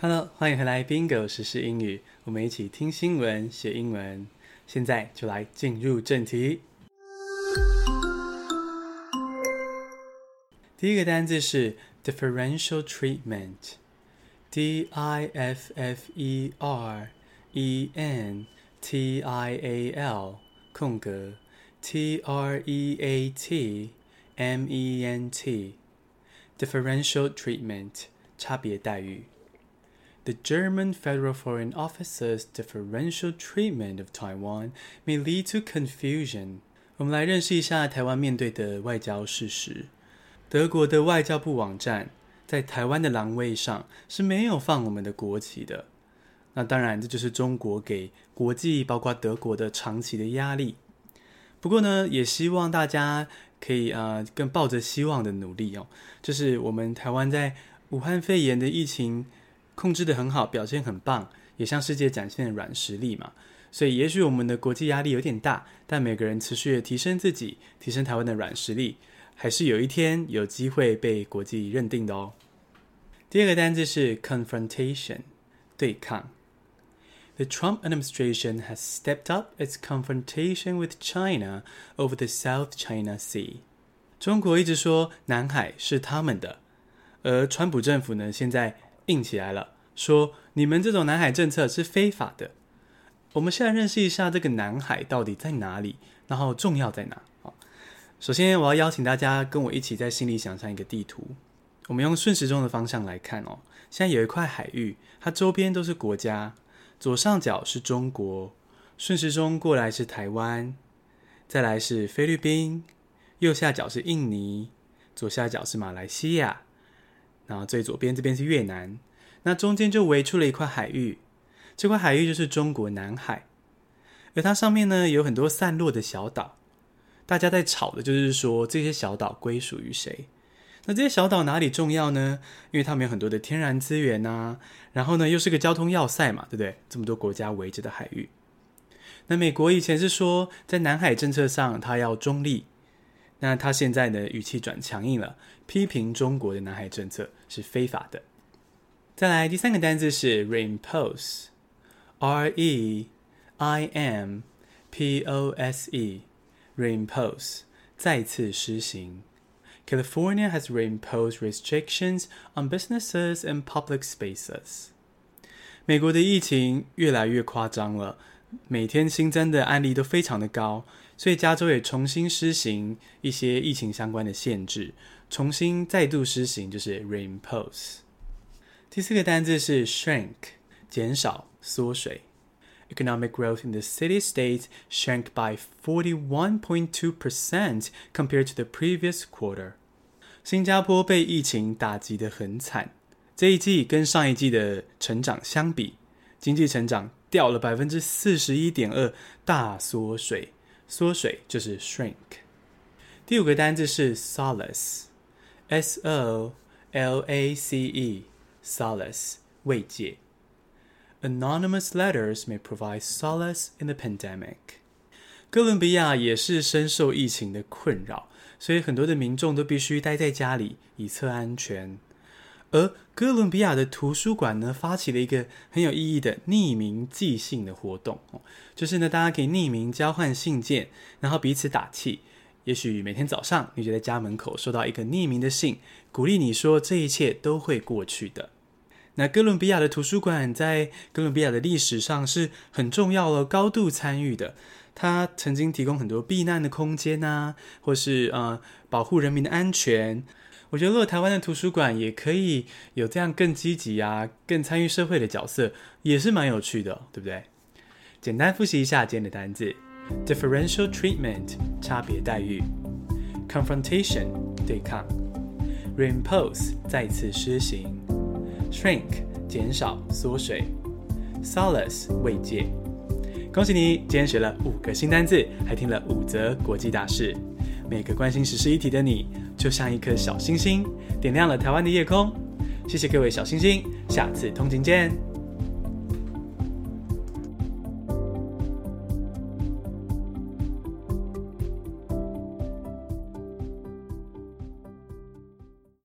Hello，欢迎回来，Bingo 时英语，我们一起听新闻学英文。现在就来进入正题。第一个单字是 differential treatment，D I F F E R E N T I A L 空格 T R E A T M E N T，differential treatment 差别待遇。The German Federal Foreign Office's differential treatment of Taiwan may lead to confusion. 我们来认识一下台湾面对的外交事实。德国的外交部网站在台湾的栏位上是没有放我们的国旗的。那当然，这就是中国给国际，包括德国的长期的压力。不过呢，也希望大家可以呃，更抱着希望的努力哦。就是我们台湾在武汉肺炎的疫情。控制得很好，表现很棒，也向世界展现了软实力嘛。所以，也许我们的国际压力有点大，但每个人持续的提升自己，提升台湾的软实力，还是有一天有机会被国际认定的哦。第二个单字是 confrontation，对抗。The Trump administration has stepped up its confrontation with China over the South China Sea。中国一直说南海是他们的，而川普政府呢，现在。硬起来了，说你们这种南海政策是非法的。我们现在认识一下这个南海到底在哪里，然后重要在哪？首先我要邀请大家跟我一起在心里想象一个地图。我们用顺时钟的方向来看哦，现在有一块海域，它周边都是国家，左上角是中国，顺时钟过来是台湾，再来是菲律宾，右下角是印尼，左下角是马来西亚。然后最左边这边是越南，那中间就围出了一块海域，这块海域就是中国南海，而它上面呢有很多散落的小岛，大家在吵的就是说这些小岛归属于谁？那这些小岛哪里重要呢？因为它们有很多的天然资源啊，然后呢又是个交通要塞嘛，对不对？这么多国家围着的海域，那美国以前是说在南海政策上它要中立。那他现在呢，语气转强硬了，批评中国的南海政策是非法的。再来第三个单字是 reimpose，R E I M P O S E，reimpose 再次施行。California has reimposed restrictions on businesses and public spaces。美国的疫情越来越夸张了，每天新增的案例都非常的高。所以加州也重新施行一些疫情相关的限制，重新再度施行就是 reimpose。第四个单字是 shrink，减少、缩水。Economic growth in the city-state shrank by 41.2% compared to the previous quarter。新加坡被疫情打击得很惨，这一季跟上一季的成长相比，经济成长掉了百分之四十一点二，大缩水。缩水就是 shrink。第五个单字是 solace，s o l a c e，solace 慰藉。Anonymous letters may provide solace in the pandemic。哥伦比亚也是深受疫情的困扰，所以很多的民众都必须待在家里以测安全。而哥伦比亚的图书馆呢，发起了一个很有意义的匿名寄信的活动，就是呢，大家可以匿名交换信件，然后彼此打气。也许每天早上，你就在家门口收到一个匿名的信，鼓励你说这一切都会过去的。那哥伦比亚的图书馆在哥伦比亚的历史上是很重要的，高度参与的。它曾经提供很多避难的空间啊，或是呃保护人民的安全。我觉得，如果台湾的图书馆也可以有这样更积极啊、更参与社会的角色，也是蛮有趣的，对不对？简单复习一下今天的单字：differential treatment 差别待遇，confrontation 对抗，reimpose 再次施行，shrink 减少缩水，solace 慰藉。恭喜你，今天学了五个新单字，还听了五则国际大事。每个关心时事议题的你，就像一颗小星星，点亮了台湾的夜空。谢谢各位小星星，下次通勤见。